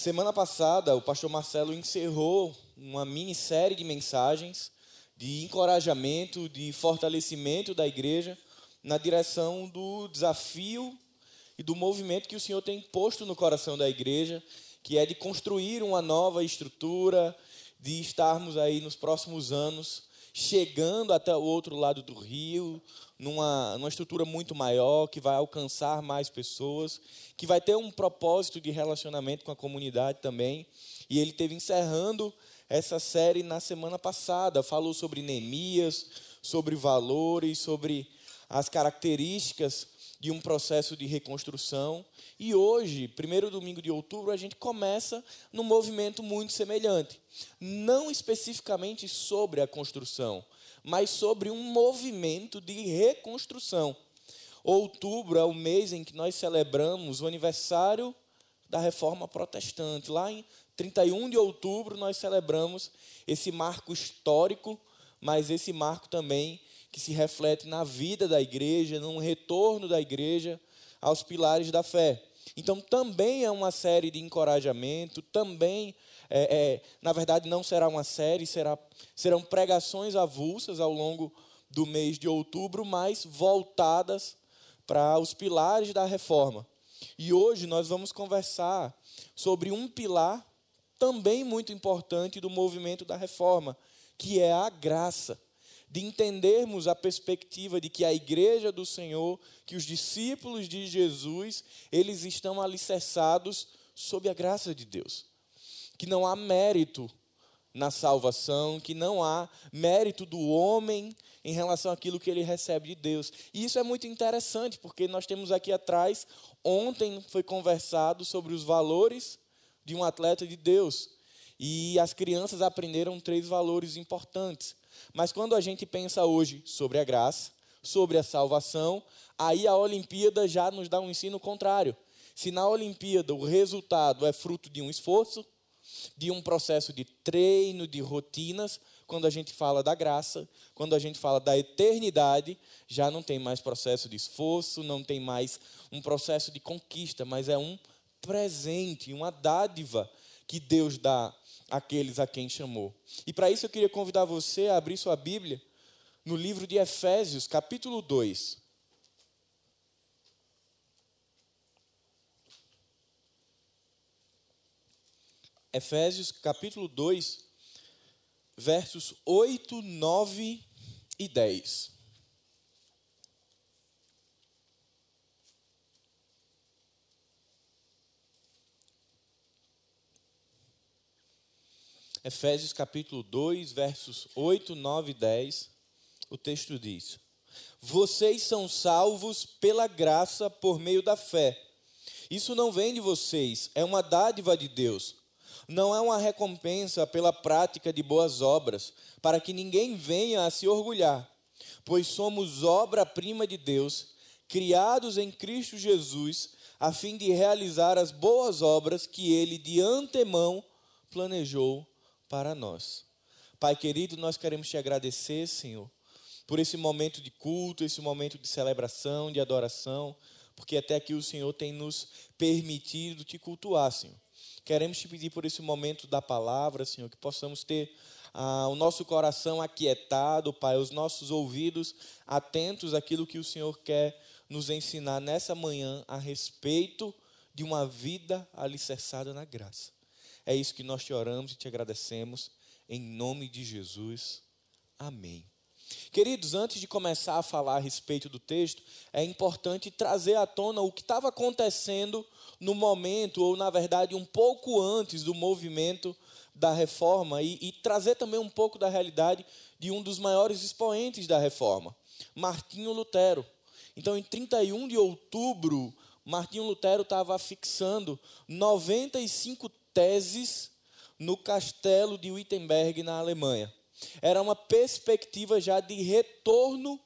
Semana passada, o pastor Marcelo encerrou uma minissérie de mensagens de encorajamento, de fortalecimento da igreja na direção do desafio e do movimento que o Senhor tem posto no coração da igreja, que é de construir uma nova estrutura, de estarmos aí nos próximos anos chegando até o outro lado do rio, numa, numa estrutura muito maior, que vai alcançar mais pessoas, que vai ter um propósito de relacionamento com a comunidade também. E ele teve encerrando essa série na semana passada, falou sobre Neemias, sobre valores, sobre as características de um processo de reconstrução. E hoje, primeiro domingo de outubro, a gente começa num movimento muito semelhante. Não especificamente sobre a construção, mas sobre um movimento de reconstrução. Outubro é o mês em que nós celebramos o aniversário da reforma protestante. Lá em 31 de outubro, nós celebramos esse marco histórico, mas esse marco também que se reflete na vida da igreja, num retorno da igreja aos pilares da fé. Então, também é uma série de encorajamento, também, é, é, na verdade, não será uma série, será, serão pregações avulsas ao longo do mês de outubro, mas voltadas para os pilares da reforma. E hoje nós vamos conversar sobre um pilar também muito importante do movimento da reforma, que é a graça de entendermos a perspectiva de que a igreja do Senhor, que os discípulos de Jesus, eles estão alicerçados sob a graça de Deus. Que não há mérito na salvação, que não há mérito do homem em relação àquilo que ele recebe de Deus. E isso é muito interessante, porque nós temos aqui atrás, ontem foi conversado sobre os valores de um atleta de Deus. E as crianças aprenderam três valores importantes. Mas quando a gente pensa hoje sobre a graça, sobre a salvação, aí a Olimpíada já nos dá um ensino contrário. Se na Olimpíada o resultado é fruto de um esforço, de um processo de treino, de rotinas, quando a gente fala da graça, quando a gente fala da eternidade, já não tem mais processo de esforço, não tem mais um processo de conquista, mas é um presente, uma dádiva que Deus dá aqueles a quem chamou. E para isso eu queria convidar você a abrir sua Bíblia no livro de Efésios, capítulo 2. Efésios, capítulo 2, versos 8, 9 e 10. Efésios capítulo 2, versos 8, 9 e 10, o texto diz: Vocês são salvos pela graça por meio da fé. Isso não vem de vocês, é uma dádiva de Deus. Não é uma recompensa pela prática de boas obras, para que ninguém venha a se orgulhar, pois somos obra-prima de Deus, criados em Cristo Jesus, a fim de realizar as boas obras que ele de antemão planejou para nós. Pai querido, nós queremos te agradecer, Senhor, por esse momento de culto, esse momento de celebração, de adoração, porque até aqui o Senhor tem nos permitido te cultuar, Senhor. Queremos te pedir por esse momento da palavra, Senhor, que possamos ter ah, o nosso coração aquietado, Pai, os nossos ouvidos atentos àquilo que o Senhor quer nos ensinar nessa manhã a respeito de uma vida alicerçada na graça. É isso que nós te oramos e te agradecemos, em nome de Jesus. Amém. Queridos, antes de começar a falar a respeito do texto, é importante trazer à tona o que estava acontecendo no momento, ou na verdade um pouco antes do movimento da reforma, e, e trazer também um pouco da realidade de um dos maiores expoentes da reforma, Martinho Lutero. Então, em 31 de outubro, Martinho Lutero estava fixando 95 teses no castelo de Wittenberg, na Alemanha. Era uma perspectiva já de retorno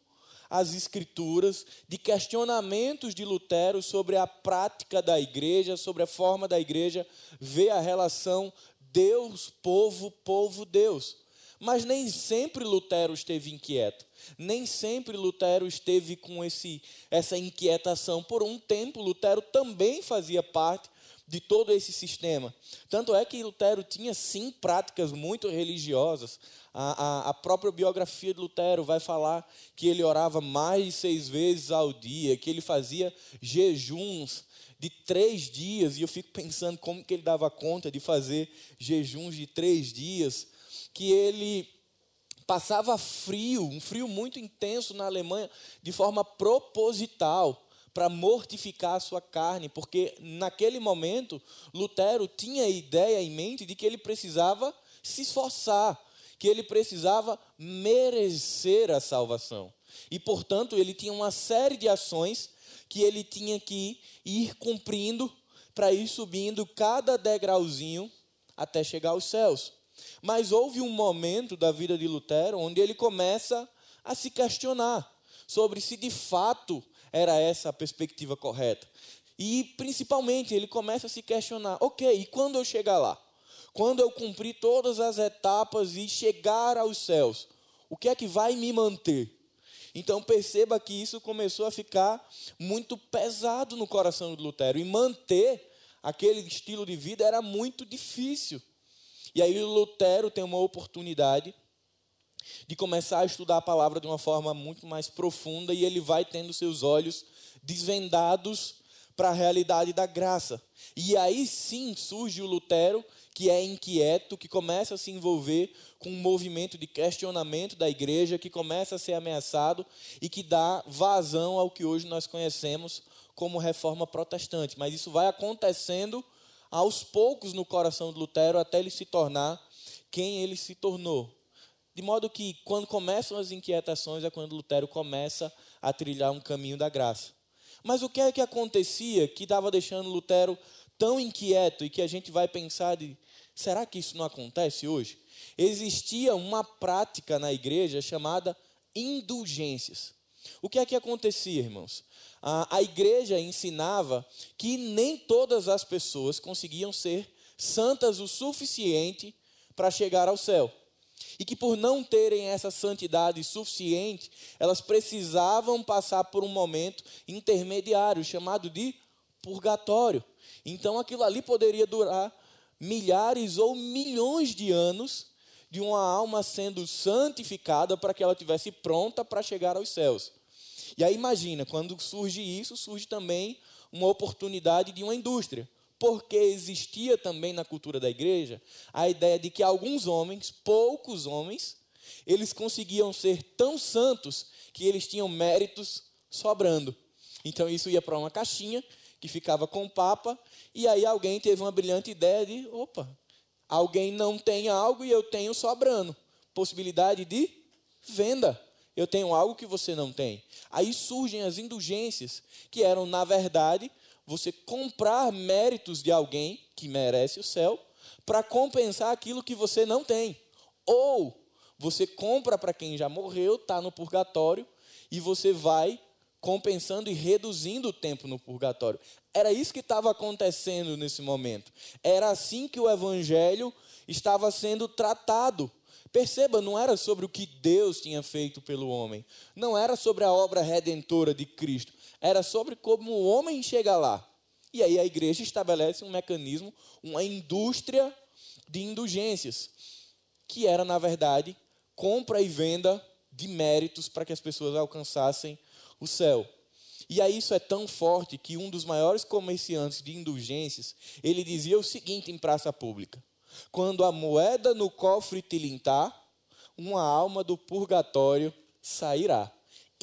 às Escrituras, de questionamentos de Lutero sobre a prática da igreja, sobre a forma da igreja ver a relação Deus, povo, povo, Deus. Mas nem sempre Lutero esteve inquieto. Nem sempre Lutero esteve com esse, essa inquietação. Por um tempo, Lutero também fazia parte de todo esse sistema. Tanto é que Lutero tinha sim práticas muito religiosas. A, a, a, própria biografia de Lutero vai falar que ele orava mais de seis vezes ao dia, que ele fazia jejuns de três dias, e eu fico pensando como que ele dava conta de fazer jejuns de três dias, que ele passava frio, um frio muito intenso na Alemanha, de forma proposital para mortificar a sua carne, porque naquele momento Lutero tinha a ideia em mente de que ele precisava se esforçar, que ele precisava merecer a salvação. E, portanto, ele tinha uma série de ações que ele tinha que ir cumprindo para ir subindo cada degrauzinho até chegar aos céus. Mas houve um momento da vida de Lutero onde ele começa a se questionar sobre se de fato era essa a perspectiva correta. E, principalmente, ele começa a se questionar: ok, e quando eu chegar lá? Quando eu cumprir todas as etapas e chegar aos céus, o que é que vai me manter? Então perceba que isso começou a ficar muito pesado no coração de Lutero. E manter aquele estilo de vida era muito difícil. E aí Lutero tem uma oportunidade de começar a estudar a palavra de uma forma muito mais profunda e ele vai tendo seus olhos desvendados para a realidade da graça. E aí sim surge o Lutero, que é inquieto, que começa a se envolver com um movimento de questionamento da igreja, que começa a ser ameaçado e que dá vazão ao que hoje nós conhecemos como reforma protestante. Mas isso vai acontecendo aos poucos no coração de Lutero até ele se tornar quem ele se tornou. De modo que, quando começam as inquietações, é quando Lutero começa a trilhar um caminho da graça. Mas o que é que acontecia que estava deixando Lutero tão inquieto e que a gente vai pensar de será que isso não acontece hoje? Existia uma prática na igreja chamada indulgências. O que é que acontecia, irmãos? A, a igreja ensinava que nem todas as pessoas conseguiam ser santas o suficiente para chegar ao céu e que por não terem essa santidade suficiente, elas precisavam passar por um momento intermediário chamado de purgatório. Então aquilo ali poderia durar milhares ou milhões de anos de uma alma sendo santificada para que ela tivesse pronta para chegar aos céus. E aí imagina, quando surge isso, surge também uma oportunidade de uma indústria porque existia também na cultura da igreja a ideia de que alguns homens, poucos homens, eles conseguiam ser tão santos que eles tinham méritos sobrando. Então isso ia para uma caixinha que ficava com o Papa, e aí alguém teve uma brilhante ideia de: opa, alguém não tem algo e eu tenho sobrando. Possibilidade de venda. Eu tenho algo que você não tem. Aí surgem as indulgências, que eram, na verdade, você comprar méritos de alguém que merece o céu para compensar aquilo que você não tem. Ou você compra para quem já morreu, está no purgatório, e você vai compensando e reduzindo o tempo no purgatório. Era isso que estava acontecendo nesse momento. Era assim que o evangelho estava sendo tratado. Perceba, não era sobre o que Deus tinha feito pelo homem, não era sobre a obra redentora de Cristo, era sobre como o homem chega lá. E aí a igreja estabelece um mecanismo, uma indústria de indulgências, que era, na verdade, compra e venda de méritos para que as pessoas alcançassem o céu. E aí isso é tão forte que um dos maiores comerciantes de indulgências, ele dizia o seguinte em praça pública: Quando a moeda no cofre tilintar, uma alma do purgatório sairá.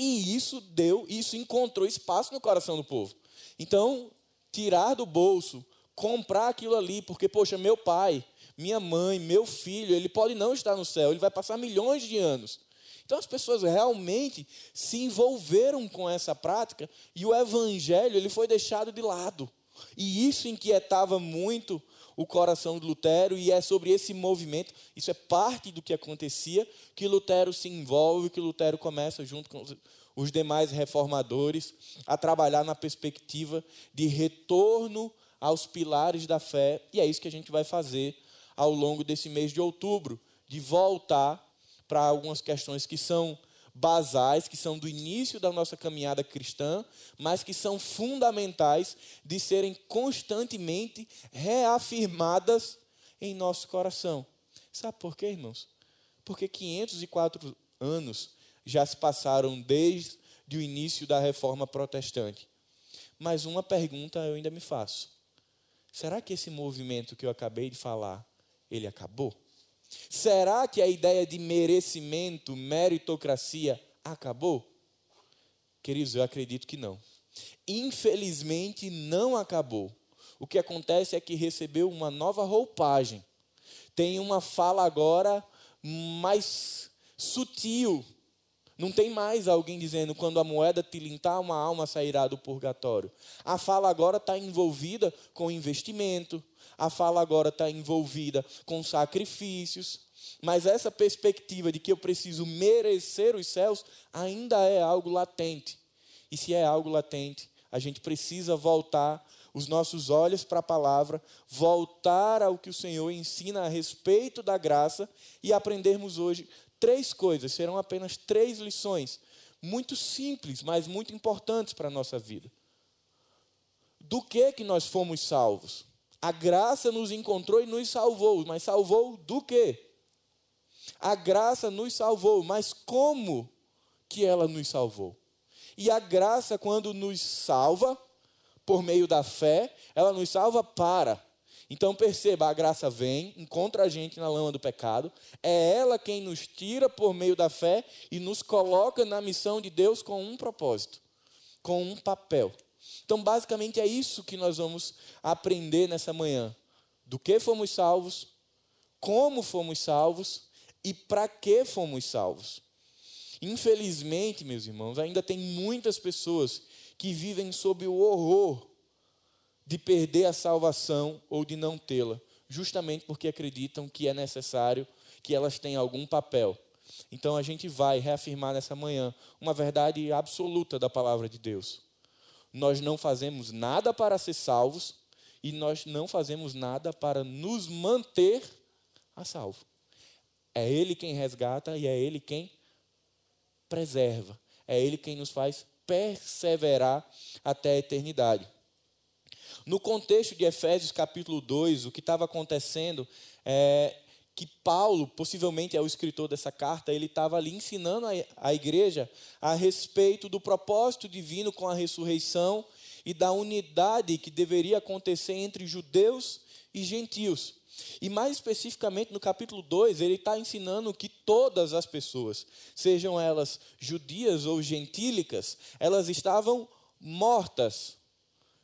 E isso deu, isso encontrou espaço no coração do povo. Então, tirar do bolso, comprar aquilo ali, porque, poxa, meu pai, minha mãe, meu filho, ele pode não estar no céu, ele vai passar milhões de anos. Então as pessoas realmente se envolveram com essa prática e o evangelho ele foi deixado de lado. E isso inquietava muito o coração de Lutero e é sobre esse movimento, isso é parte do que acontecia, que Lutero se envolve, que Lutero começa junto com os demais reformadores a trabalhar na perspectiva de retorno aos pilares da fé, e é isso que a gente vai fazer ao longo desse mês de outubro, de voltar para algumas questões que são basais, que são do início da nossa caminhada cristã, mas que são fundamentais de serem constantemente reafirmadas em nosso coração. Sabe por quê, irmãos? Porque 504 anos já se passaram desde o início da reforma protestante. Mas uma pergunta eu ainda me faço. Será que esse movimento que eu acabei de falar, ele acabou? Será que a ideia de merecimento, meritocracia acabou? Queridos, eu acredito que não. Infelizmente não acabou. O que acontece é que recebeu uma nova roupagem. Tem uma fala agora mais sutil. Não tem mais alguém dizendo quando a moeda tilintar, uma alma sairá do purgatório. A fala agora está envolvida com investimento, a fala agora está envolvida com sacrifícios, mas essa perspectiva de que eu preciso merecer os céus ainda é algo latente. E se é algo latente, a gente precisa voltar os nossos olhos para a palavra, voltar ao que o Senhor ensina a respeito da graça e aprendermos hoje três coisas, serão apenas três lições, muito simples, mas muito importantes para a nossa vida. Do que que nós fomos salvos? A graça nos encontrou e nos salvou, mas salvou do quê? A graça nos salvou, mas como que ela nos salvou? E a graça, quando nos salva, por meio da fé, ela nos salva para. Então perceba, a graça vem, encontra a gente na lama do pecado, é ela quem nos tira por meio da fé e nos coloca na missão de Deus com um propósito, com um papel. Então, basicamente, é isso que nós vamos aprender nessa manhã: do que fomos salvos, como fomos salvos e para que fomos salvos. Infelizmente, meus irmãos, ainda tem muitas pessoas que vivem sob o horror de perder a salvação ou de não tê-la, justamente porque acreditam que é necessário que elas tenham algum papel. Então a gente vai reafirmar nessa manhã uma verdade absoluta da palavra de Deus. Nós não fazemos nada para ser salvos e nós não fazemos nada para nos manter a salvo. É Ele quem resgata e é Ele quem preserva. É Ele quem nos faz perseverar até a eternidade. No contexto de Efésios capítulo 2, o que estava acontecendo é que Paulo, possivelmente é o escritor dessa carta, ele estava ali ensinando a igreja a respeito do propósito divino com a ressurreição e da unidade que deveria acontecer entre judeus e gentios. E mais especificamente no capítulo 2, ele está ensinando que todas as pessoas, sejam elas judias ou gentílicas, elas estavam mortas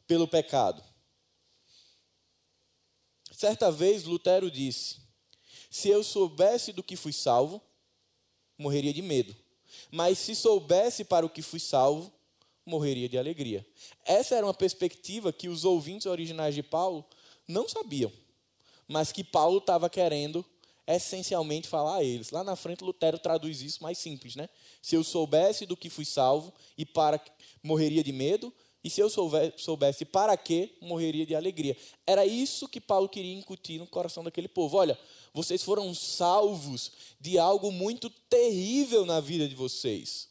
pelo pecado. Certa vez Lutero disse: Se eu soubesse do que fui salvo, morreria de medo. Mas se soubesse para o que fui salvo, morreria de alegria. Essa era uma perspectiva que os ouvintes originais de Paulo não sabiam, mas que Paulo estava querendo essencialmente falar a eles. Lá na frente, Lutero traduz isso mais simples, né? Se eu soubesse do que fui salvo e para morreria de medo, e se eu soubesse para que, morreria de alegria. Era isso que Paulo queria incutir no coração daquele povo. Olha, vocês foram salvos de algo muito terrível na vida de vocês.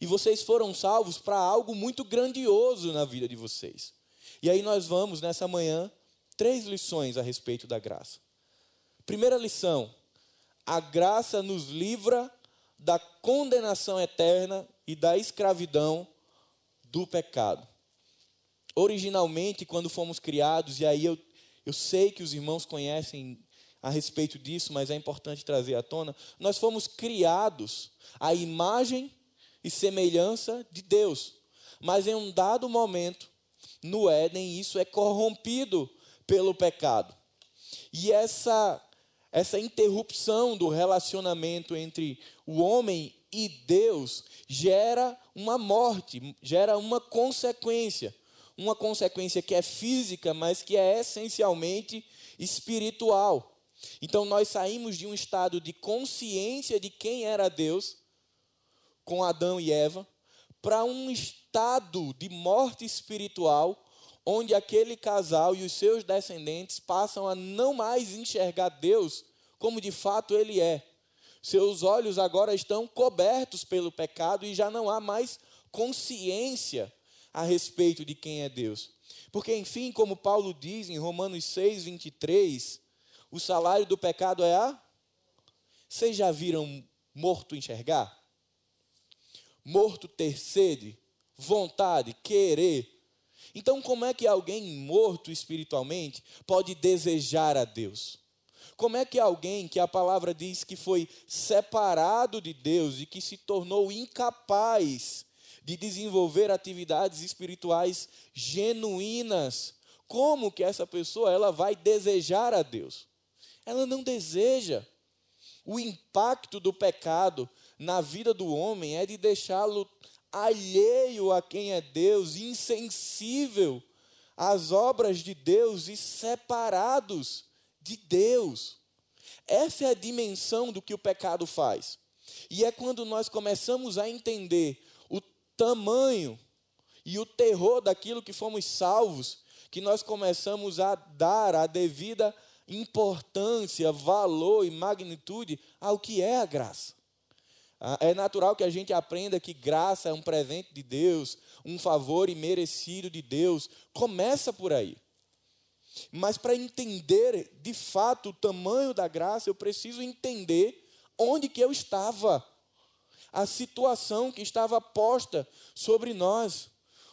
E vocês foram salvos para algo muito grandioso na vida de vocês. E aí nós vamos, nessa manhã, três lições a respeito da graça. Primeira lição: a graça nos livra da condenação eterna e da escravidão do pecado. Originalmente, quando fomos criados, e aí eu, eu sei que os irmãos conhecem a respeito disso, mas é importante trazer à tona, nós fomos criados à imagem e semelhança de Deus. Mas em um dado momento, no Éden, isso é corrompido pelo pecado. E essa essa interrupção do relacionamento entre o homem e Deus gera uma morte, gera uma consequência. Uma consequência que é física, mas que é essencialmente espiritual. Então nós saímos de um estado de consciência de quem era Deus, com Adão e Eva, para um estado de morte espiritual, onde aquele casal e os seus descendentes passam a não mais enxergar Deus como de fato ele é, Seus olhos agora estão cobertos pelo pecado e já não há mais consciência a respeito de quem é Deus. Porque, enfim, como Paulo diz em Romanos 6, 23, o salário do pecado é a. Vocês já viram morto enxergar? Morto ter sede, vontade, querer. Então, como é que alguém morto espiritualmente pode desejar a Deus? Como é que alguém que a palavra diz que foi separado de Deus e que se tornou incapaz de desenvolver atividades espirituais genuínas, como que essa pessoa ela vai desejar a Deus? Ela não deseja. O impacto do pecado na vida do homem é de deixá-lo alheio a quem é Deus, insensível às obras de Deus e separados de Deus. Essa é a dimensão do que o pecado faz. E é quando nós começamos a entender o tamanho e o terror daquilo que fomos salvos, que nós começamos a dar a devida importância, valor e magnitude ao que é a graça. Ah, é natural que a gente aprenda que graça é um presente de Deus, um favor imerecido de Deus. Começa por aí. Mas para entender de fato o tamanho da graça, eu preciso entender onde que eu estava. A situação que estava posta sobre nós.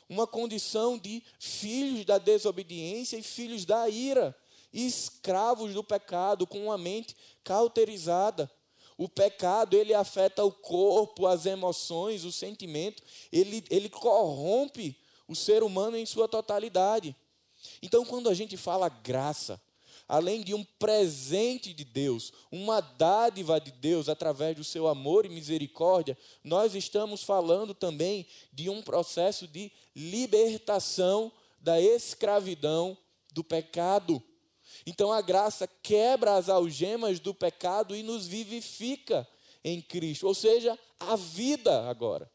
Uma condição de filhos da desobediência e filhos da ira, escravos do pecado, com uma mente cauterizada. O pecado, ele afeta o corpo, as emoções, o sentimento, ele, ele corrompe o ser humano em sua totalidade. Então, quando a gente fala graça, além de um presente de Deus, uma dádiva de Deus através do seu amor e misericórdia, nós estamos falando também de um processo de libertação da escravidão do pecado. Então a graça quebra as algemas do pecado e nos vivifica em Cristo, ou seja, a vida agora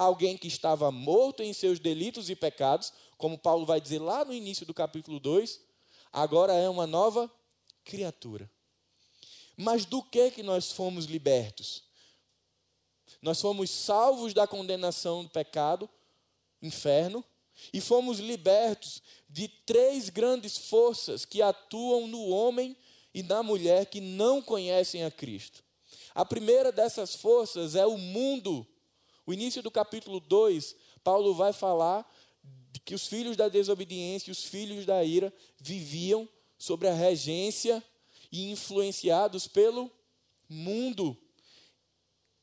alguém que estava morto em seus delitos e pecados, como Paulo vai dizer lá no início do capítulo 2, agora é uma nova criatura. Mas do que que nós fomos libertos? Nós fomos salvos da condenação do pecado, inferno, e fomos libertos de três grandes forças que atuam no homem e na mulher que não conhecem a Cristo. A primeira dessas forças é o mundo o início do capítulo 2, Paulo vai falar que os filhos da desobediência e os filhos da ira viviam sobre a regência e influenciados pelo mundo.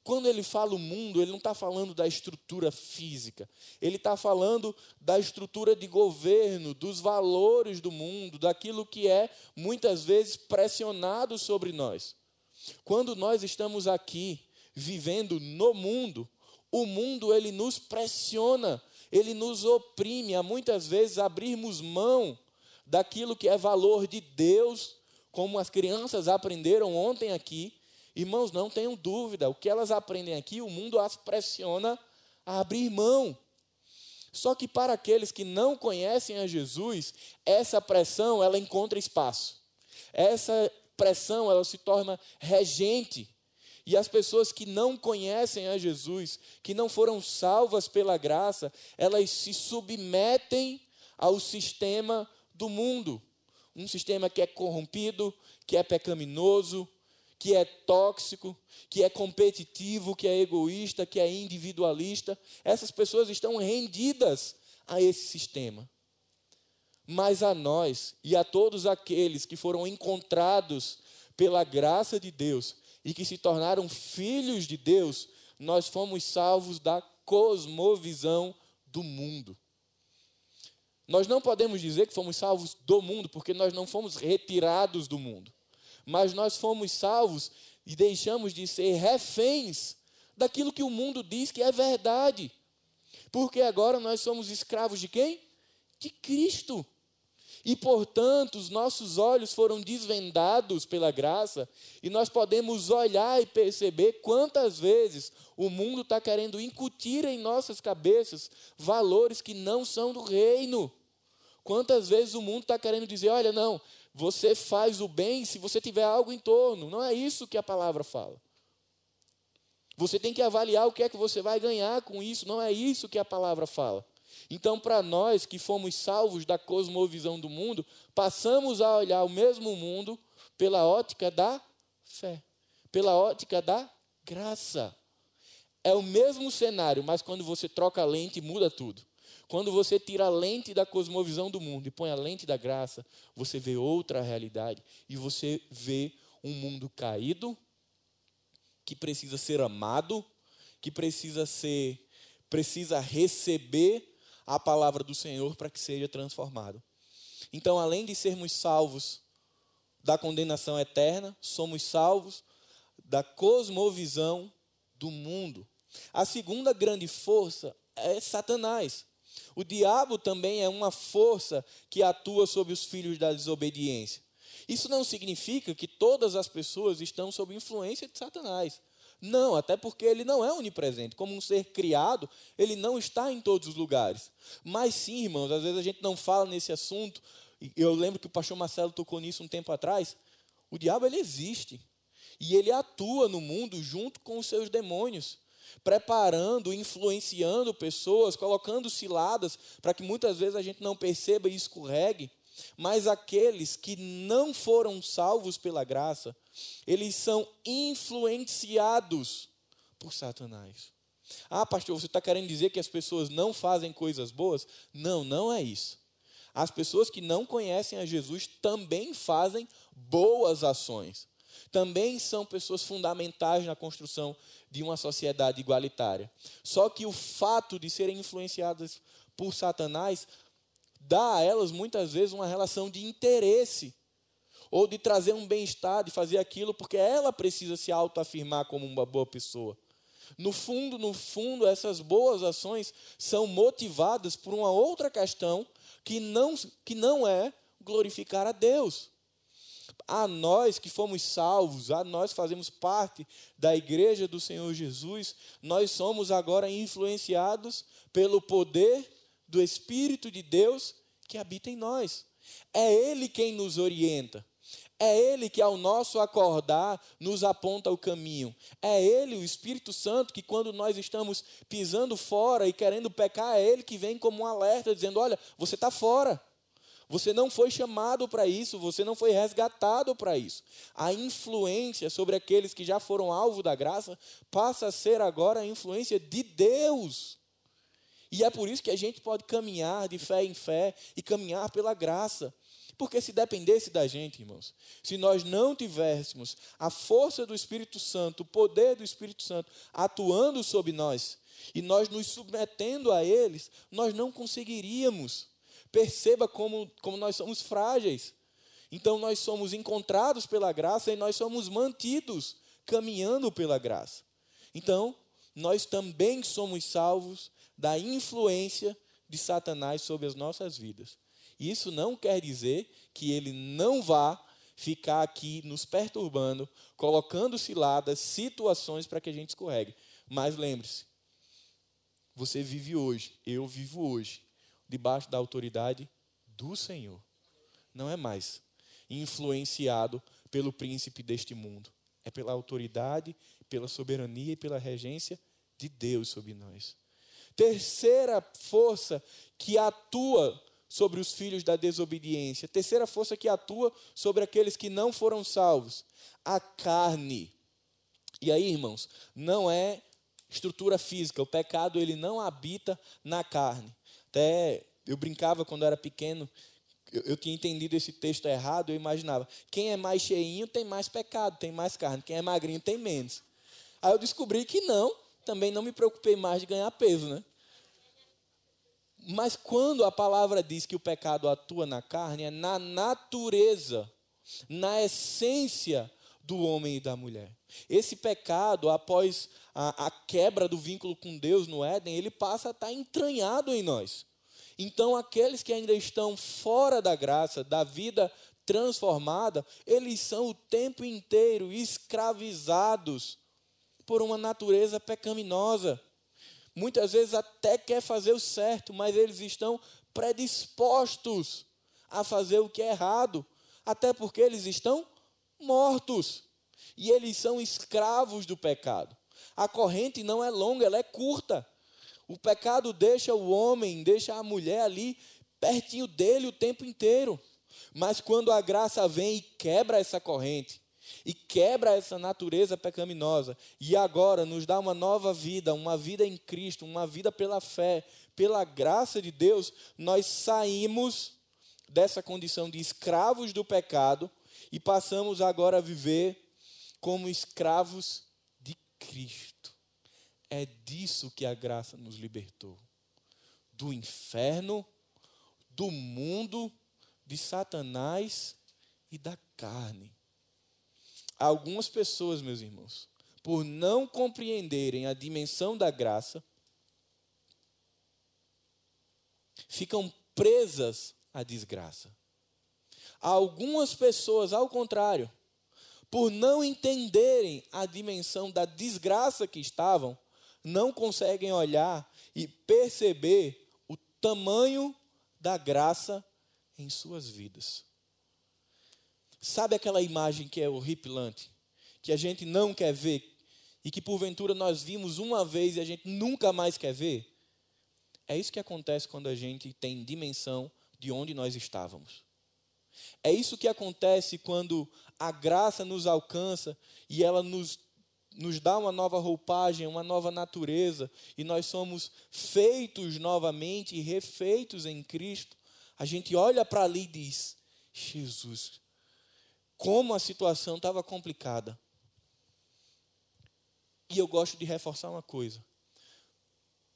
Quando ele fala o mundo, ele não está falando da estrutura física, ele está falando da estrutura de governo, dos valores do mundo, daquilo que é muitas vezes pressionado sobre nós. Quando nós estamos aqui vivendo no mundo, o mundo ele nos pressiona, ele nos oprime a muitas vezes abrirmos mão daquilo que é valor de Deus, como as crianças aprenderam ontem aqui. Irmãos, não tenham dúvida, o que elas aprendem aqui, o mundo as pressiona a abrir mão. Só que para aqueles que não conhecem a Jesus, essa pressão ela encontra espaço. Essa pressão ela se torna regente e as pessoas que não conhecem a Jesus, que não foram salvas pela graça, elas se submetem ao sistema do mundo. Um sistema que é corrompido, que é pecaminoso, que é tóxico, que é competitivo, que é egoísta, que é individualista. Essas pessoas estão rendidas a esse sistema. Mas a nós e a todos aqueles que foram encontrados pela graça de Deus, e que se tornaram filhos de Deus, nós fomos salvos da cosmovisão do mundo. Nós não podemos dizer que fomos salvos do mundo, porque nós não fomos retirados do mundo. Mas nós fomos salvos e deixamos de ser reféns daquilo que o mundo diz que é verdade. Porque agora nós somos escravos de quem? De Cristo. E, portanto, os nossos olhos foram desvendados pela graça e nós podemos olhar e perceber quantas vezes o mundo está querendo incutir em nossas cabeças valores que não são do reino. Quantas vezes o mundo está querendo dizer: olha, não, você faz o bem se você tiver algo em torno. Não é isso que a palavra fala. Você tem que avaliar o que é que você vai ganhar com isso, não é isso que a palavra fala. Então, para nós que fomos salvos da cosmovisão do mundo, passamos a olhar o mesmo mundo pela ótica da fé, pela ótica da graça. É o mesmo cenário, mas quando você troca a lente, muda tudo. Quando você tira a lente da cosmovisão do mundo e põe a lente da graça, você vê outra realidade e você vê um mundo caído que precisa ser amado, que precisa ser precisa receber a palavra do Senhor para que seja transformado. Então, além de sermos salvos da condenação eterna, somos salvos da cosmovisão do mundo. A segunda grande força é Satanás. O diabo também é uma força que atua sobre os filhos da desobediência. Isso não significa que todas as pessoas estão sob influência de Satanás. Não, até porque ele não é onipresente. Como um ser criado, ele não está em todos os lugares. Mas sim, irmãos, às vezes a gente não fala nesse assunto. Eu lembro que o pastor Marcelo tocou nisso um tempo atrás. O diabo ele existe. E ele atua no mundo junto com os seus demônios, preparando, influenciando pessoas, colocando ciladas para que muitas vezes a gente não perceba e escorregue. Mas aqueles que não foram salvos pela graça, eles são influenciados por Satanás. Ah, pastor, você está querendo dizer que as pessoas não fazem coisas boas? Não, não é isso. As pessoas que não conhecem a Jesus também fazem boas ações. Também são pessoas fundamentais na construção de uma sociedade igualitária. Só que o fato de serem influenciadas por Satanás dá a elas muitas vezes uma relação de interesse ou de trazer um bem-estar, de fazer aquilo porque ela precisa se autoafirmar como uma boa pessoa. No fundo, no fundo, essas boas ações são motivadas por uma outra questão que não, que não é glorificar a Deus. A nós que fomos salvos, a nós fazemos parte da igreja do Senhor Jesus, nós somos agora influenciados pelo poder do Espírito de Deus que habita em nós. É Ele quem nos orienta. É Ele que, ao nosso acordar, nos aponta o caminho. É Ele, o Espírito Santo, que, quando nós estamos pisando fora e querendo pecar, é Ele que vem como um alerta, dizendo: Olha, você está fora. Você não foi chamado para isso, você não foi resgatado para isso. A influência sobre aqueles que já foram alvo da graça passa a ser agora a influência de Deus. E é por isso que a gente pode caminhar de fé em fé e caminhar pela graça. Porque se dependesse da gente, irmãos, se nós não tivéssemos a força do Espírito Santo, o poder do Espírito Santo atuando sobre nós e nós nos submetendo a eles, nós não conseguiríamos. Perceba como, como nós somos frágeis. Então nós somos encontrados pela graça e nós somos mantidos caminhando pela graça. Então, nós também somos salvos da influência de Satanás sobre as nossas vidas. Isso não quer dizer que ele não vá ficar aqui nos perturbando, colocando ciladas, situações para que a gente escorregue. Mas lembre-se, você vive hoje, eu vivo hoje, debaixo da autoridade do Senhor. Não é mais influenciado pelo príncipe deste mundo. É pela autoridade, pela soberania e pela regência de Deus sobre nós. Terceira força que atua sobre os filhos da desobediência. Terceira força que atua sobre aqueles que não foram salvos, a carne. E aí, irmãos, não é estrutura física. O pecado ele não habita na carne. Até eu brincava quando era pequeno, eu, eu, tinha entendido esse texto errado, eu imaginava, quem é mais cheinho tem mais pecado, tem mais carne, quem é magrinho tem menos. Aí eu descobri que não, também não me preocupei mais de ganhar peso, né? Mas quando a palavra diz que o pecado atua na carne, é na natureza, na essência do homem e da mulher. Esse pecado, após a, a, quebra do vínculo com Deus no Éden, ele passa a estar entranhado em nós. Então, aqueles que ainda estão fora da graça, da vida transformada, eles são o tempo inteiro escravizados por uma natureza pecaminosa. Muitas vezes até quer fazer o certo, mas eles estão predispostos a fazer o que é errado, até porque eles estão mortos e eles são escravos do pecado. A corrente não é longa, ela é curta. O pecado deixa o homem, deixa a mulher ali pertinho dele o tempo inteiro. Mas quando a graça vem e quebra essa corrente, e quebra essa natureza pecaminosa, e agora nos dá uma nova vida, uma vida em Cristo, uma vida pela fé, pela graça de Deus, nós saímos dessa condição de escravos do pecado e passamos agora a viver como escravos de Cristo. É disso que a graça nos libertou do inferno, do mundo, de Satanás e da carne. Algumas pessoas, meus irmãos, por não compreenderem a dimensão da graça, ficam presas à desgraça. Algumas pessoas, ao contrário, por não entenderem a dimensão da desgraça que estavam, não conseguem olhar e perceber o tamanho da graça em suas vidas. Sabe aquela imagem que é horripilante, que a gente não quer ver e que porventura nós vimos uma vez e a gente nunca mais quer ver? É isso que acontece quando a gente tem dimensão de onde nós estávamos. É isso que acontece quando a graça nos alcança e ela nos, nos dá uma nova roupagem, uma nova natureza, e nós somos feitos novamente e refeitos em Cristo. A gente olha para ali e diz: Jesus, como a situação estava complicada. E eu gosto de reforçar uma coisa: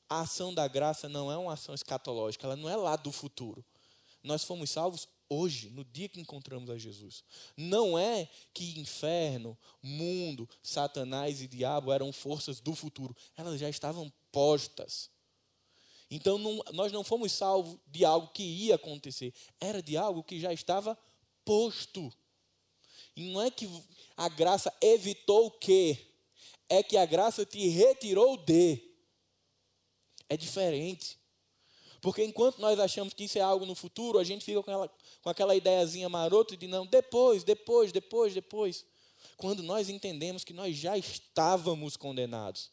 a ação da graça não é uma ação escatológica, ela não é lá do futuro. Nós fomos salvos hoje, no dia que encontramos a Jesus. Não é que inferno, mundo, Satanás e diabo eram forças do futuro, elas já estavam postas. Então não, nós não fomos salvos de algo que ia acontecer, era de algo que já estava posto. E não é que a graça evitou o quê? É que a graça te retirou de. É diferente. Porque enquanto nós achamos que isso é algo no futuro, a gente fica com, ela, com aquela ideiazinha marota de não, depois, depois, depois, depois. Quando nós entendemos que nós já estávamos condenados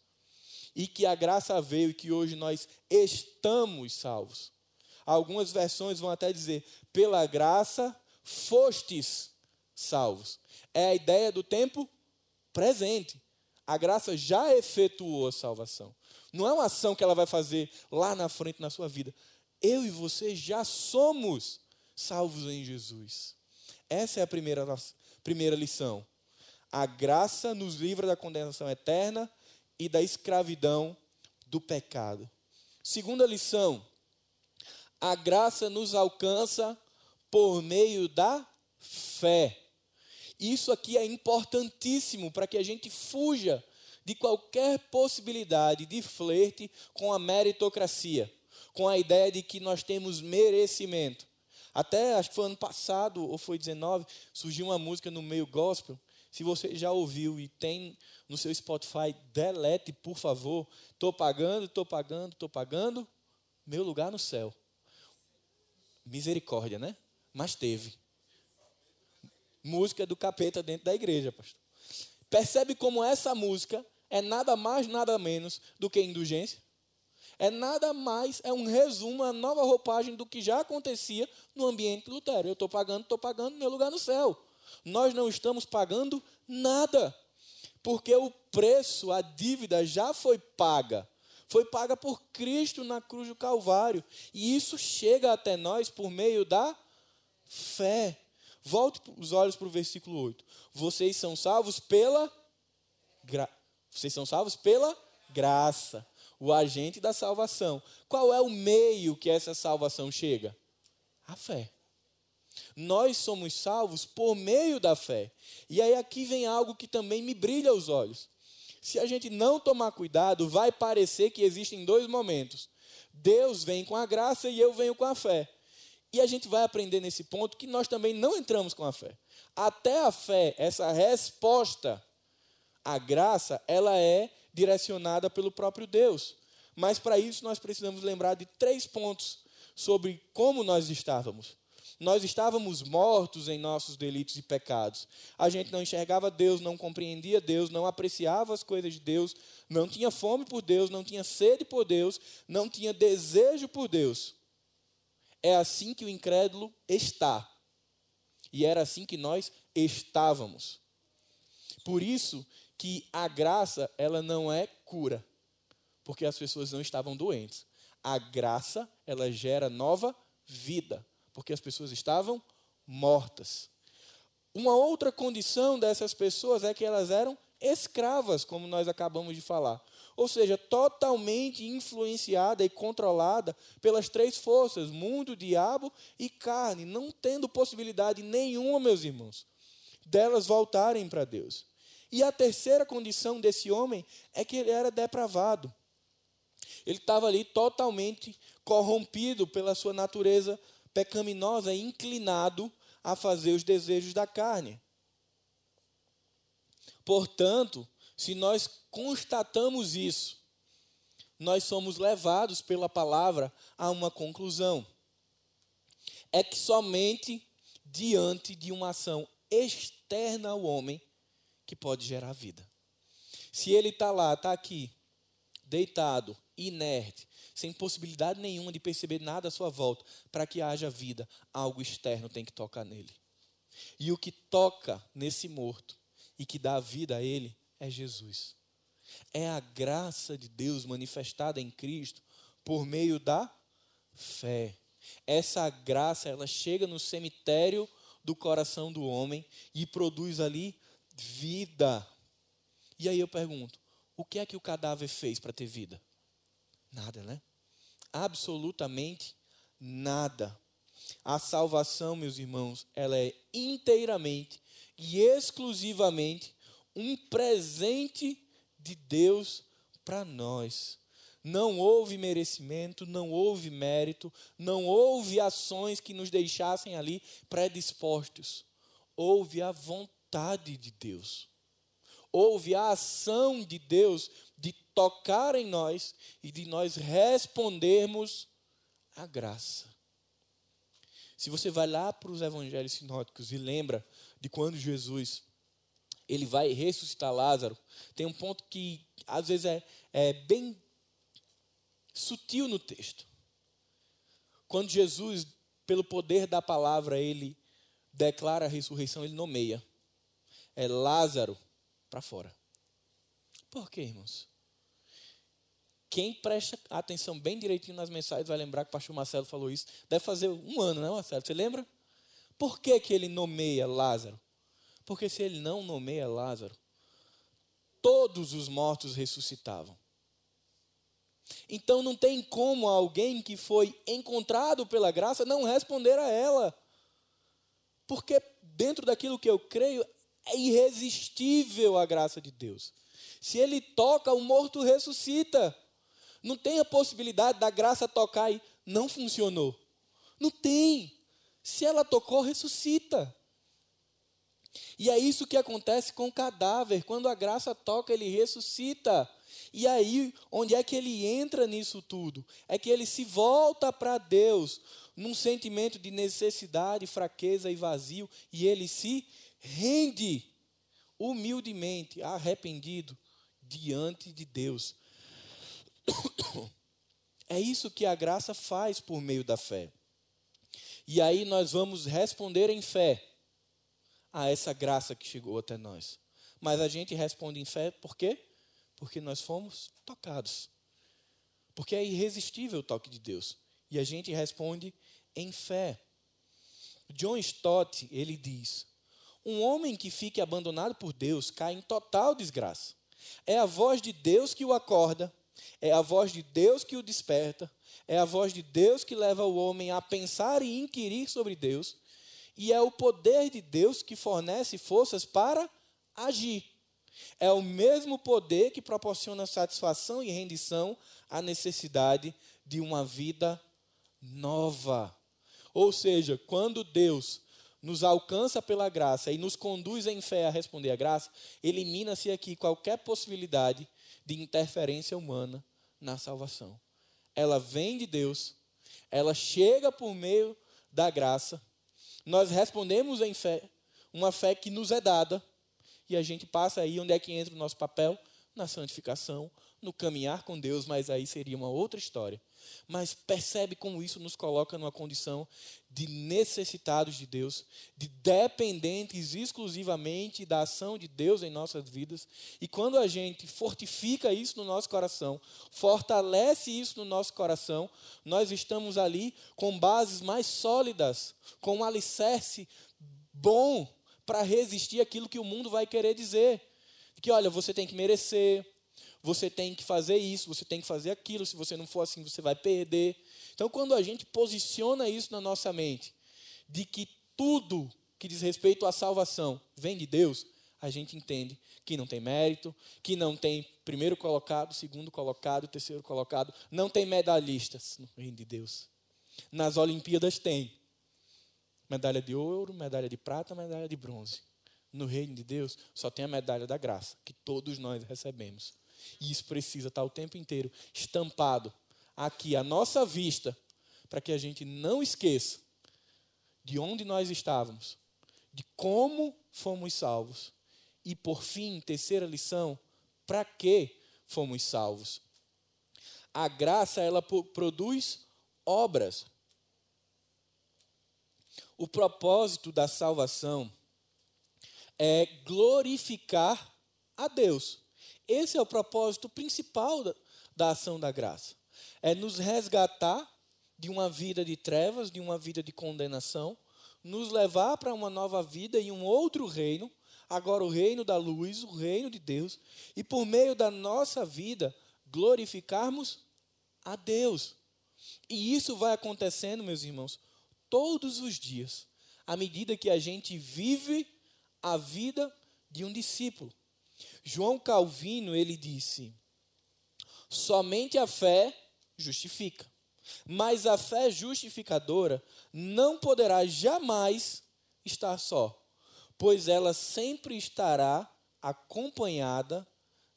e que a graça veio e que hoje nós estamos salvos. Algumas versões vão até dizer: pela graça fostes salvos. É a ideia do tempo presente. A graça já efetuou a salvação. Não é uma ação que ela vai fazer lá na frente na sua vida. Eu e você já somos salvos em Jesus. Essa é a primeira, primeira lição. A graça nos livra da condenação eterna e da escravidão do pecado. Segunda lição. A graça nos alcança por meio da fé. Isso aqui é importantíssimo para que a gente fuja de qualquer possibilidade de flerte com a meritocracia, com a ideia de que nós temos merecimento. Até acho que foi ano passado, ou foi 19, surgiu uma música no meio gospel. Se você já ouviu e tem no seu Spotify, delete, por favor. Estou pagando, estou pagando, estou pagando. Meu lugar no céu. Misericórdia, né? Mas teve. Música do capeta dentro da igreja, pastor. Percebe como essa música é nada mais, nada menos do que indulgência. É nada mais, é um resumo, uma nova roupagem do que já acontecia no ambiente Lutero. Eu estou pagando, estou pagando meu lugar no céu. Nós não estamos pagando nada, porque o preço, a dívida já foi paga. Foi paga por Cristo na cruz do Calvário. E isso chega até nós por meio da fé. Volte os olhos para o versículo 8. Vocês são salvos pela graça vocês são salvos pela graça, o agente da salvação. Qual é o meio que essa salvação chega? A fé. Nós somos salvos por meio da fé. E aí aqui vem algo que também me brilha os olhos. Se a gente não tomar cuidado, vai parecer que existem dois momentos. Deus vem com a graça e eu venho com a fé. E a gente vai aprender nesse ponto que nós também não entramos com a fé. Até a fé, essa resposta a graça, ela é direcionada pelo próprio Deus. Mas para isso nós precisamos lembrar de três pontos sobre como nós estávamos. Nós estávamos mortos em nossos delitos e pecados. A gente não enxergava Deus, não compreendia Deus, não apreciava as coisas de Deus, não tinha fome por Deus, não tinha sede por Deus, não tinha desejo por Deus. É assim que o incrédulo está. E era assim que nós estávamos. Por isso que a graça, ela não é cura, porque as pessoas não estavam doentes. A graça, ela gera nova vida porque as pessoas estavam mortas. Uma outra condição dessas pessoas é que elas eram escravas, como nós acabamos de falar. Ou seja, totalmente influenciada e controlada pelas três forças: mundo, diabo e carne, não tendo possibilidade nenhuma, meus irmãos, delas voltarem para Deus. E a terceira condição desse homem é que ele era depravado. Ele estava ali totalmente corrompido pela sua natureza pecaminosa, inclinado a fazer os desejos da carne. Portanto, se nós constatamos isso, nós somos levados pela palavra a uma conclusão. É que somente diante de uma ação externa ao homem que pode gerar vida. Se ele está lá, está aqui, deitado, inerte, sem possibilidade nenhuma de perceber nada à sua volta, para que haja vida, algo externo tem que tocar nele. E o que toca nesse morto e que dá vida a ele é Jesus. É a graça de Deus manifestada em Cristo por meio da fé. Essa graça, ela chega no cemitério do coração do homem e produz ali vida. E aí eu pergunto: o que é que o cadáver fez para ter vida? Nada, né? absolutamente nada. A salvação, meus irmãos, ela é inteiramente e exclusivamente um presente de Deus para nós. Não houve merecimento, não houve mérito, não houve ações que nos deixassem ali predispostos. Houve a vontade de Deus. Houve a ação de Deus de tocar em nós e de nós respondermos à graça. Se você vai lá para os evangelhos sinóticos e lembra de quando Jesus ele vai ressuscitar Lázaro, tem um ponto que às vezes é, é bem sutil no texto. Quando Jesus, pelo poder da palavra, ele declara a ressurreição, ele nomeia. É Lázaro para fora. Por quê, irmãos? Quem presta atenção bem direitinho nas mensagens vai lembrar que o pastor Marcelo falou isso. Deve fazer um ano, né, Marcelo? Você lembra? Por que, que ele nomeia Lázaro? Porque se ele não nomeia Lázaro, todos os mortos ressuscitavam. Então não tem como alguém que foi encontrado pela graça não responder a ela. Porque dentro daquilo que eu creio, é irresistível a graça de Deus. Se ele toca, o morto ressuscita. Não tem a possibilidade da graça tocar e não funcionou. Não tem. Se ela tocou, ressuscita. E é isso que acontece com o cadáver. Quando a graça toca, ele ressuscita. E aí, onde é que ele entra nisso tudo? É que ele se volta para Deus num sentimento de necessidade, fraqueza e vazio, e ele se rende humildemente, arrependido, diante de Deus. É isso que a graça faz por meio da fé. E aí nós vamos responder em fé a essa graça que chegou até nós. Mas a gente responde em fé por quê? Porque nós fomos tocados. Porque é irresistível o toque de Deus. E a gente responde em fé. John Stott, ele diz: Um homem que fique abandonado por Deus cai em total desgraça. É a voz de Deus que o acorda é a voz de Deus que o desperta, é a voz de Deus que leva o homem a pensar e inquirir sobre Deus, e é o poder de Deus que fornece forças para agir. É o mesmo poder que proporciona satisfação e rendição à necessidade de uma vida nova. Ou seja, quando Deus nos alcança pela graça e nos conduz em fé a responder à graça, elimina-se aqui qualquer possibilidade de interferência humana na salvação. Ela vem de Deus, ela chega por meio da graça Nós respondemos em fé, uma fé que nos é dada, e a gente passa aí onde é que entra o nosso papel? Na santificação, no caminhar com Deus, mas aí seria uma outra história. Mas percebe como isso nos coloca numa condição de necessitados de Deus, de dependentes exclusivamente da ação de Deus em nossas vidas. E quando a gente fortifica isso no nosso coração, fortalece isso no nosso coração, nós estamos ali com bases mais sólidas, com um alicerce bom para resistir aquilo que o mundo vai querer dizer. Que olha, você tem que merecer, você tem que fazer isso, você tem que fazer aquilo, se você não for assim, você vai perder. Então, quando a gente posiciona isso na nossa mente, de que tudo que diz respeito à salvação vem de Deus, a gente entende que não tem mérito, que não tem primeiro colocado, segundo colocado, terceiro colocado, não tem medalhistas no reino de Deus. Nas Olimpíadas tem medalha de ouro, medalha de prata, medalha de bronze. No reino de Deus só tem a medalha da graça, que todos nós recebemos. E isso precisa estar o tempo inteiro estampado aqui à nossa vista, para que a gente não esqueça de onde nós estávamos, de como fomos salvos. E por fim, terceira lição, para que fomos salvos? A graça ela produz obras. O propósito da salvação é glorificar a Deus. Esse é o propósito principal da, da ação da graça. É nos resgatar de uma vida de trevas, de uma vida de condenação, nos levar para uma nova vida e um outro reino, agora o reino da luz, o reino de Deus, e por meio da nossa vida glorificarmos a Deus. E isso vai acontecendo, meus irmãos, todos os dias, à medida que a gente vive a vida de um discípulo. João Calvino, ele disse: somente a fé justifica, mas a fé justificadora não poderá jamais estar só, pois ela sempre estará acompanhada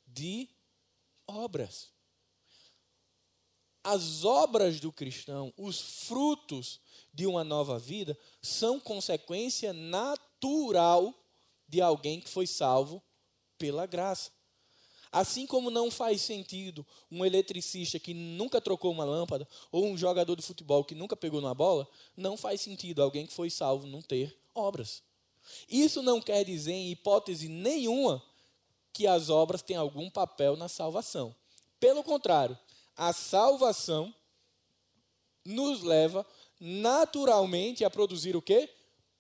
de obras. As obras do cristão, os frutos de uma nova vida, são consequência natural de alguém que foi salvo pela graça. Assim como não faz sentido um eletricista que nunca trocou uma lâmpada ou um jogador de futebol que nunca pegou uma bola, não faz sentido alguém que foi salvo não ter obras. Isso não quer dizer, em hipótese nenhuma, que as obras têm algum papel na salvação. Pelo contrário, a salvação nos leva naturalmente a produzir o quê?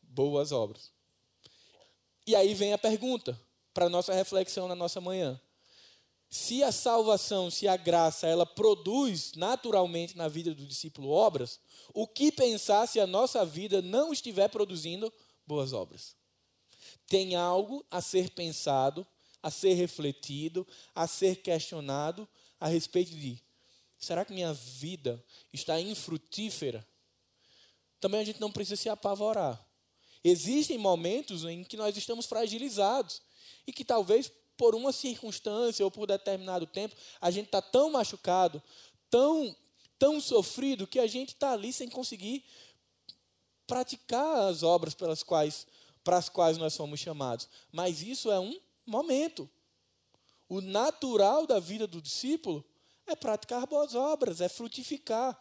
Boas obras. E aí vem a pergunta: para nossa reflexão na nossa manhã. Se a salvação, se a graça, ela produz naturalmente na vida do discípulo obras, o que pensar se a nossa vida não estiver produzindo boas obras? Tem algo a ser pensado, a ser refletido, a ser questionado a respeito de: será que minha vida está infrutífera? Também a gente não precisa se apavorar. Existem momentos em que nós estamos fragilizados e que talvez por uma circunstância ou por determinado tempo a gente está tão machucado, tão, tão sofrido que a gente está ali sem conseguir praticar as obras pelas quais, para as quais nós somos chamados. Mas isso é um momento. O natural da vida do discípulo é praticar boas obras, é frutificar.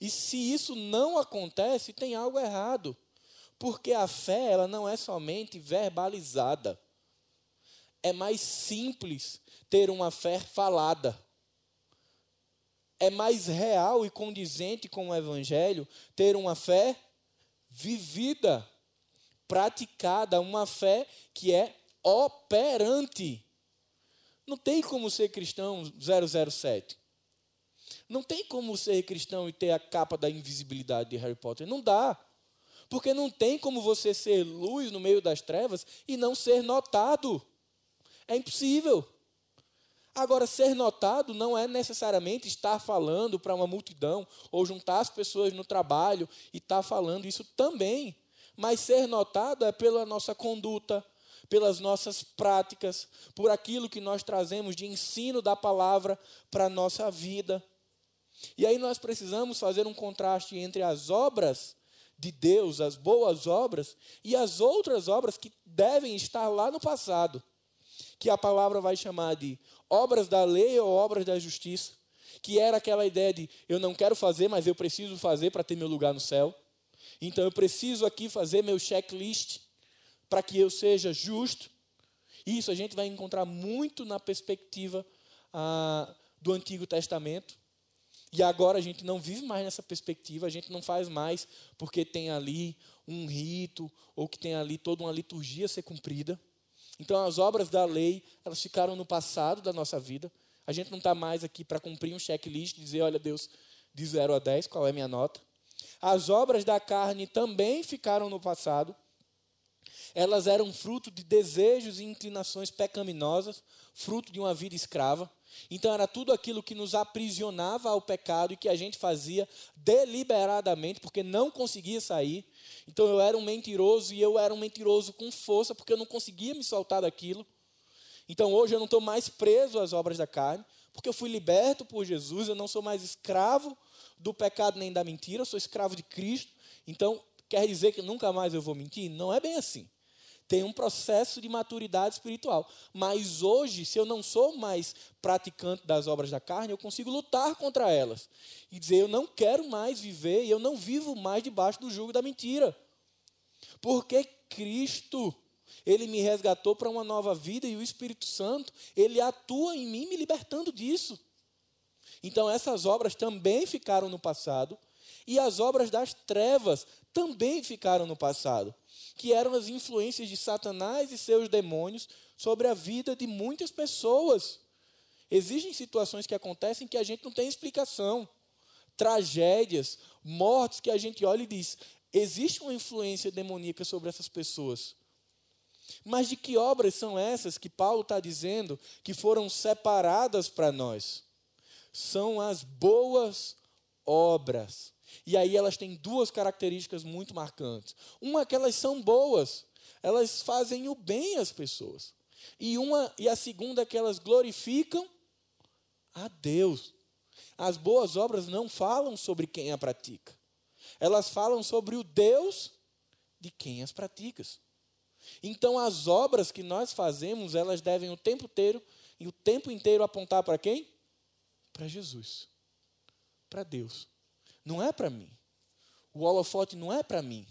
E se isso não acontece, tem algo errado. Porque a fé, ela não é somente verbalizada é mais simples ter uma fé falada. É mais real e condizente com o Evangelho ter uma fé vivida, praticada, uma fé que é operante. Não tem como ser cristão 007. Não tem como ser cristão e ter a capa da invisibilidade de Harry Potter. Não dá. Porque não tem como você ser luz no meio das trevas e não ser notado. É impossível. Agora, ser notado não é necessariamente estar falando para uma multidão ou juntar as pessoas no trabalho e estar falando isso também. Mas ser notado é pela nossa conduta, pelas nossas práticas, por aquilo que nós trazemos de ensino da palavra para a nossa vida. E aí nós precisamos fazer um contraste entre as obras de Deus, as boas obras, e as outras obras que devem estar lá no passado, que a palavra vai chamar de obras da lei ou obras da justiça, que era aquela ideia de eu não quero fazer, mas eu preciso fazer para ter meu lugar no céu. Então eu preciso aqui fazer meu checklist para que eu seja justo. Isso a gente vai encontrar muito na perspectiva ah, do Antigo Testamento. E agora a gente não vive mais nessa perspectiva, a gente não faz mais porque tem ali um rito ou que tem ali toda uma liturgia a ser cumprida. Então as obras da lei, elas ficaram no passado da nossa vida. A gente não está mais aqui para cumprir um checklist, dizer, olha Deus, de 0 a 10, qual é a minha nota. As obras da carne também ficaram no passado. Elas eram fruto de desejos e inclinações pecaminosas, fruto de uma vida escrava. Então era tudo aquilo que nos aprisionava ao pecado e que a gente fazia deliberadamente, porque não conseguia sair. Então eu era um mentiroso e eu era um mentiroso com força, porque eu não conseguia me soltar daquilo. Então hoje eu não estou mais preso às obras da carne, porque eu fui liberto por Jesus, eu não sou mais escravo do pecado nem da mentira, eu sou escravo de Cristo. Então quer dizer que nunca mais eu vou mentir? Não é bem assim tem um processo de maturidade espiritual. Mas hoje, se eu não sou mais praticante das obras da carne, eu consigo lutar contra elas e dizer: eu não quero mais viver e eu não vivo mais debaixo do jugo da mentira. Porque Cristo, Ele me resgatou para uma nova vida e o Espírito Santo, Ele atua em mim, me libertando disso. Então, essas obras também ficaram no passado e as obras das trevas também ficaram no passado que eram as influências de Satanás e seus demônios sobre a vida de muitas pessoas. Existem situações que acontecem que a gente não tem explicação. Tragédias, mortes que a gente olha e diz: existe uma influência demoníaca sobre essas pessoas. Mas de que obras são essas que Paulo está dizendo que foram separadas para nós? São as boas obras. E aí elas têm duas características muito marcantes. Uma é que elas são boas, elas fazem o bem às pessoas. E uma e a segunda é que elas glorificam a Deus. As boas obras não falam sobre quem a pratica. Elas falam sobre o Deus de quem as pratica. Então as obras que nós fazemos, elas devem o tempo inteiro e o tempo inteiro apontar para quem? Para Jesus. Para Deus. Não é para mim. O holofote não é para mim.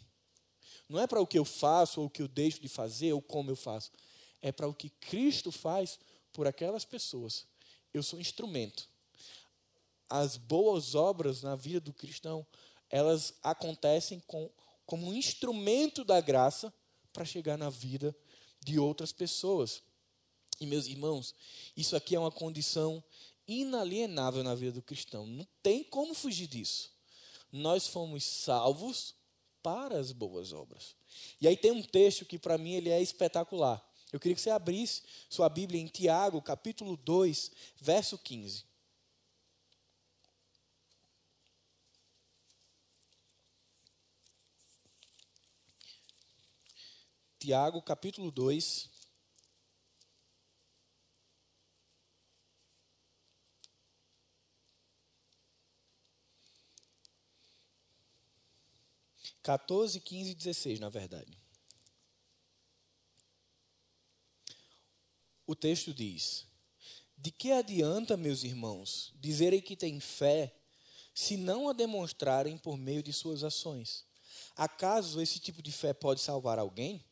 Não é para o que eu faço, ou o que eu deixo de fazer, ou como eu faço. É para o que Cristo faz por aquelas pessoas. Eu sou instrumento. As boas obras na vida do cristão, elas acontecem com, como um instrumento da graça para chegar na vida de outras pessoas. E, meus irmãos, isso aqui é uma condição inalienável na vida do cristão. Não tem como fugir disso nós fomos salvos para as boas obras. E aí tem um texto que para mim ele é espetacular. Eu queria que você abrisse sua Bíblia em Tiago, capítulo 2, verso 15. Tiago, capítulo 2, 14, 15 e 16, na verdade. O texto diz: De que adianta, meus irmãos, dizerem que têm fé, se não a demonstrarem por meio de suas ações? Acaso esse tipo de fé pode salvar alguém?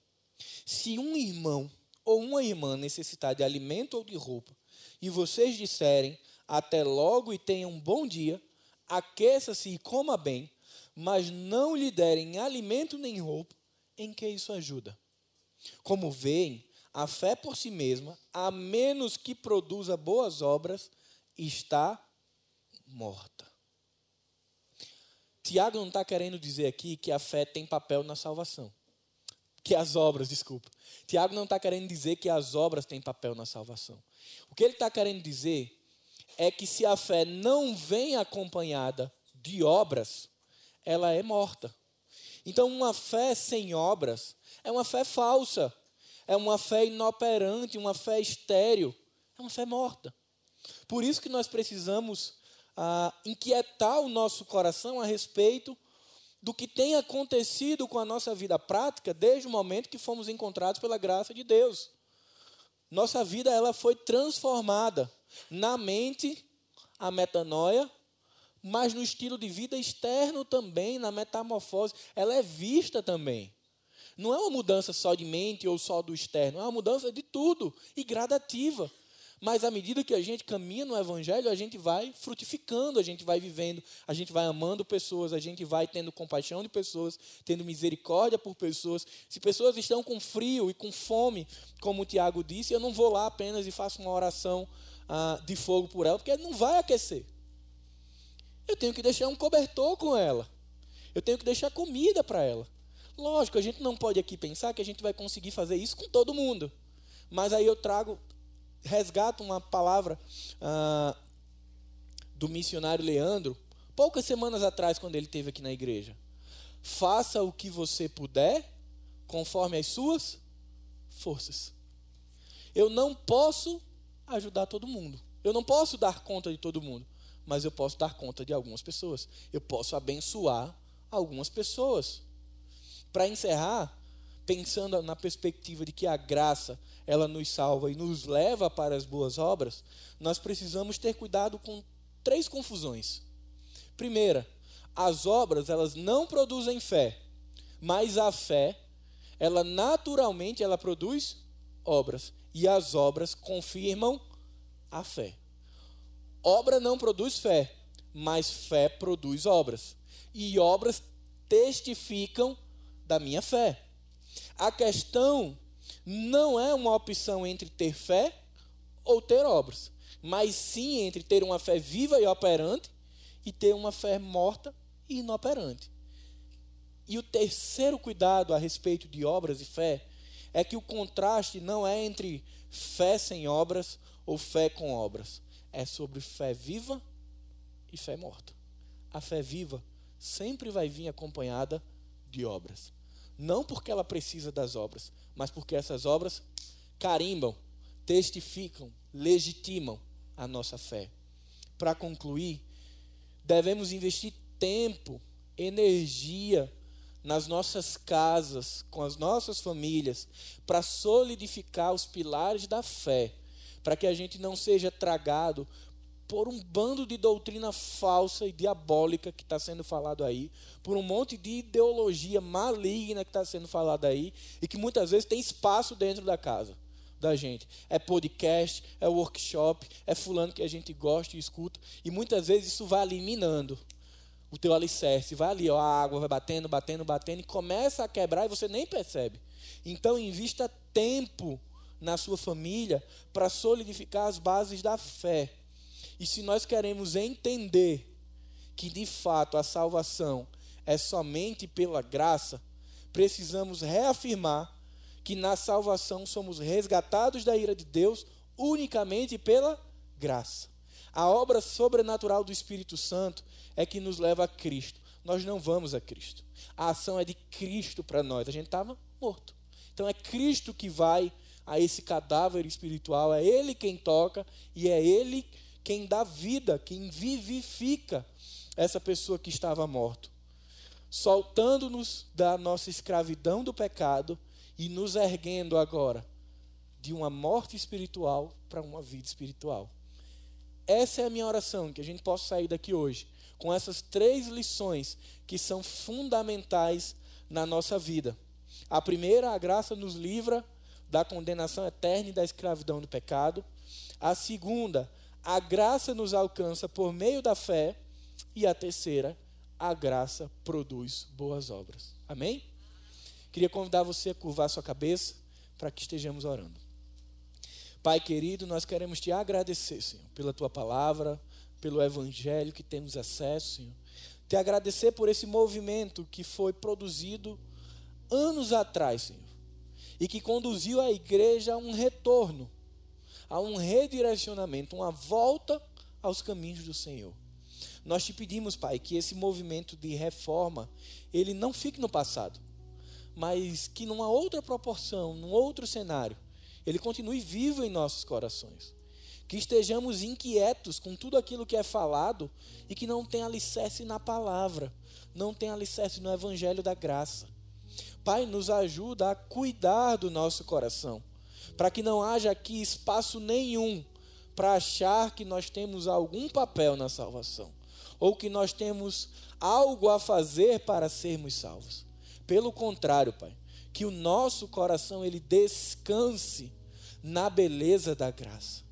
Se um irmão ou uma irmã necessitar de alimento ou de roupa, e vocês disserem, até logo e tenha um bom dia, aqueça-se e coma bem, mas não lhe derem alimento nem roupa, em que isso ajuda? Como veem, a fé por si mesma, a menos que produza boas obras, está morta. Tiago não está querendo dizer aqui que a fé tem papel na salvação. Que as obras, desculpa. Tiago não está querendo dizer que as obras têm papel na salvação. O que ele está querendo dizer é que se a fé não vem acompanhada de obras, ela é morta. Então, uma fé sem obras é uma fé falsa, é uma fé inoperante, uma fé estéril, é uma fé morta. Por isso que nós precisamos ah, inquietar o nosso coração a respeito do que tem acontecido com a nossa vida prática desde o momento que fomos encontrados pela graça de Deus. Nossa vida ela foi transformada na mente, a metanoia, mas no estilo de vida externo também, na metamorfose, ela é vista também. Não é uma mudança só de mente ou só do externo, é uma mudança de tudo e gradativa. Mas à medida que a gente caminha no Evangelho, a gente vai frutificando, a gente vai vivendo, a gente vai amando pessoas, a gente vai tendo compaixão de pessoas, tendo misericórdia por pessoas. Se pessoas estão com frio e com fome, como o Tiago disse, eu não vou lá apenas e faço uma oração ah, de fogo por ela, porque não vai aquecer. Eu tenho que deixar um cobertor com ela. Eu tenho que deixar comida para ela. Lógico, a gente não pode aqui pensar que a gente vai conseguir fazer isso com todo mundo. Mas aí eu trago resgato uma palavra ah, do missionário Leandro, poucas semanas atrás, quando ele esteve aqui na igreja. Faça o que você puder, conforme as suas forças. Eu não posso ajudar todo mundo. Eu não posso dar conta de todo mundo. Mas eu posso dar conta de algumas pessoas. Eu posso abençoar algumas pessoas. Para encerrar, pensando na perspectiva de que a graça ela nos salva e nos leva para as boas obras, nós precisamos ter cuidado com três confusões. Primeira, as obras elas não produzem fé, mas a fé, ela naturalmente ela produz obras e as obras confirmam a fé. Obra não produz fé, mas fé produz obras. E obras testificam da minha fé. A questão não é uma opção entre ter fé ou ter obras, mas sim entre ter uma fé viva e operante e ter uma fé morta e inoperante. E o terceiro cuidado a respeito de obras e fé é que o contraste não é entre fé sem obras ou fé com obras, é sobre fé viva e fé morta. A fé viva sempre vai vir acompanhada de obras. Não porque ela precisa das obras, mas porque essas obras carimbam, testificam, legitimam a nossa fé. Para concluir, devemos investir tempo, energia nas nossas casas, com as nossas famílias, para solidificar os pilares da fé, para que a gente não seja tragado por um bando de doutrina falsa e diabólica que está sendo falado aí, por um monte de ideologia maligna que está sendo falado aí, e que muitas vezes tem espaço dentro da casa da gente. É podcast, é workshop, é fulano que a gente gosta e escuta, e muitas vezes isso vai eliminando o teu alicerce, vai ali, ó, a água vai batendo, batendo, batendo, e começa a quebrar e você nem percebe. Então, invista tempo na sua família para solidificar as bases da fé e se nós queremos entender que de fato a salvação é somente pela graça, precisamos reafirmar que na salvação somos resgatados da ira de Deus unicamente pela graça. A obra sobrenatural do Espírito Santo é que nos leva a Cristo. Nós não vamos a Cristo. A ação é de Cristo para nós. A gente estava morto. Então é Cristo que vai a esse cadáver espiritual, é Ele quem toca e é Ele quem dá vida, quem vivifica essa pessoa que estava morta, soltando-nos da nossa escravidão do pecado e nos erguendo agora de uma morte espiritual para uma vida espiritual. Essa é a minha oração, que a gente possa sair daqui hoje com essas três lições que são fundamentais na nossa vida. A primeira, a graça nos livra da condenação eterna e da escravidão do pecado. A segunda, a graça nos alcança por meio da fé. E a terceira, a graça produz boas obras. Amém? Queria convidar você a curvar sua cabeça para que estejamos orando. Pai querido, nós queremos te agradecer, Senhor, pela tua palavra, pelo evangelho que temos acesso, Senhor. Te agradecer por esse movimento que foi produzido anos atrás, Senhor, e que conduziu a igreja a um retorno a um redirecionamento, uma volta aos caminhos do Senhor. Nós te pedimos, Pai, que esse movimento de reforma, ele não fique no passado, mas que numa outra proporção, num outro cenário, ele continue vivo em nossos corações. que estejamos inquietos com tudo aquilo que é falado e que não tem alicerce na palavra, não tem alicerce no evangelho da graça. Pai, nos ajuda a cuidar do nosso coração, para que não haja aqui espaço nenhum para achar que nós temos algum papel na salvação, ou que nós temos algo a fazer para sermos salvos. Pelo contrário, Pai, que o nosso coração ele descanse na beleza da graça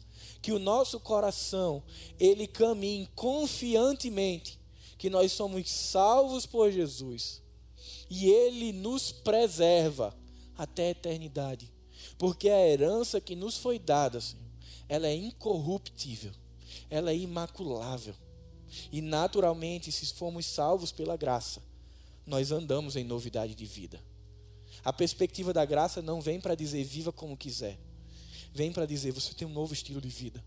que o nosso coração ele caminhe confiantemente que nós somos salvos por Jesus e ele nos preserva até a eternidade, porque a herança que nos foi dada, Senhor, ela é incorruptível, ela é imaculável. E naturalmente, se formos salvos pela graça, nós andamos em novidade de vida. A perspectiva da graça não vem para dizer viva como quiser vem para dizer: você tem um novo estilo de vida.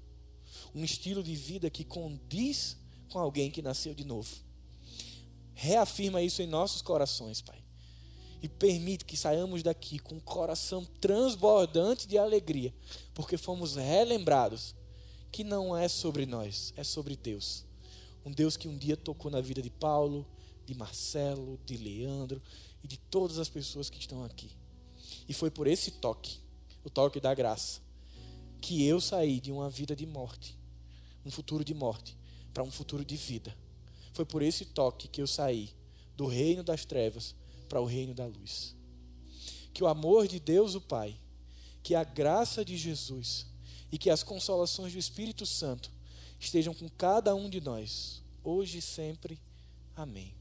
Um estilo de vida que condiz com alguém que nasceu de novo. Reafirma isso em nossos corações, Pai. E permite que saiamos daqui com o coração transbordante de alegria, porque fomos relembrados que não é sobre nós, é sobre Deus. Um Deus que um dia tocou na vida de Paulo, de Marcelo, de Leandro e de todas as pessoas que estão aqui. E foi por esse toque, o toque da graça, que eu saí de uma vida de morte, um futuro de morte, para um futuro de vida. Foi por esse toque que eu saí do reino das trevas para o reino da luz. Que o amor de Deus, o Pai, que a graça de Jesus e que as consolações do Espírito Santo estejam com cada um de nós, hoje e sempre. Amém.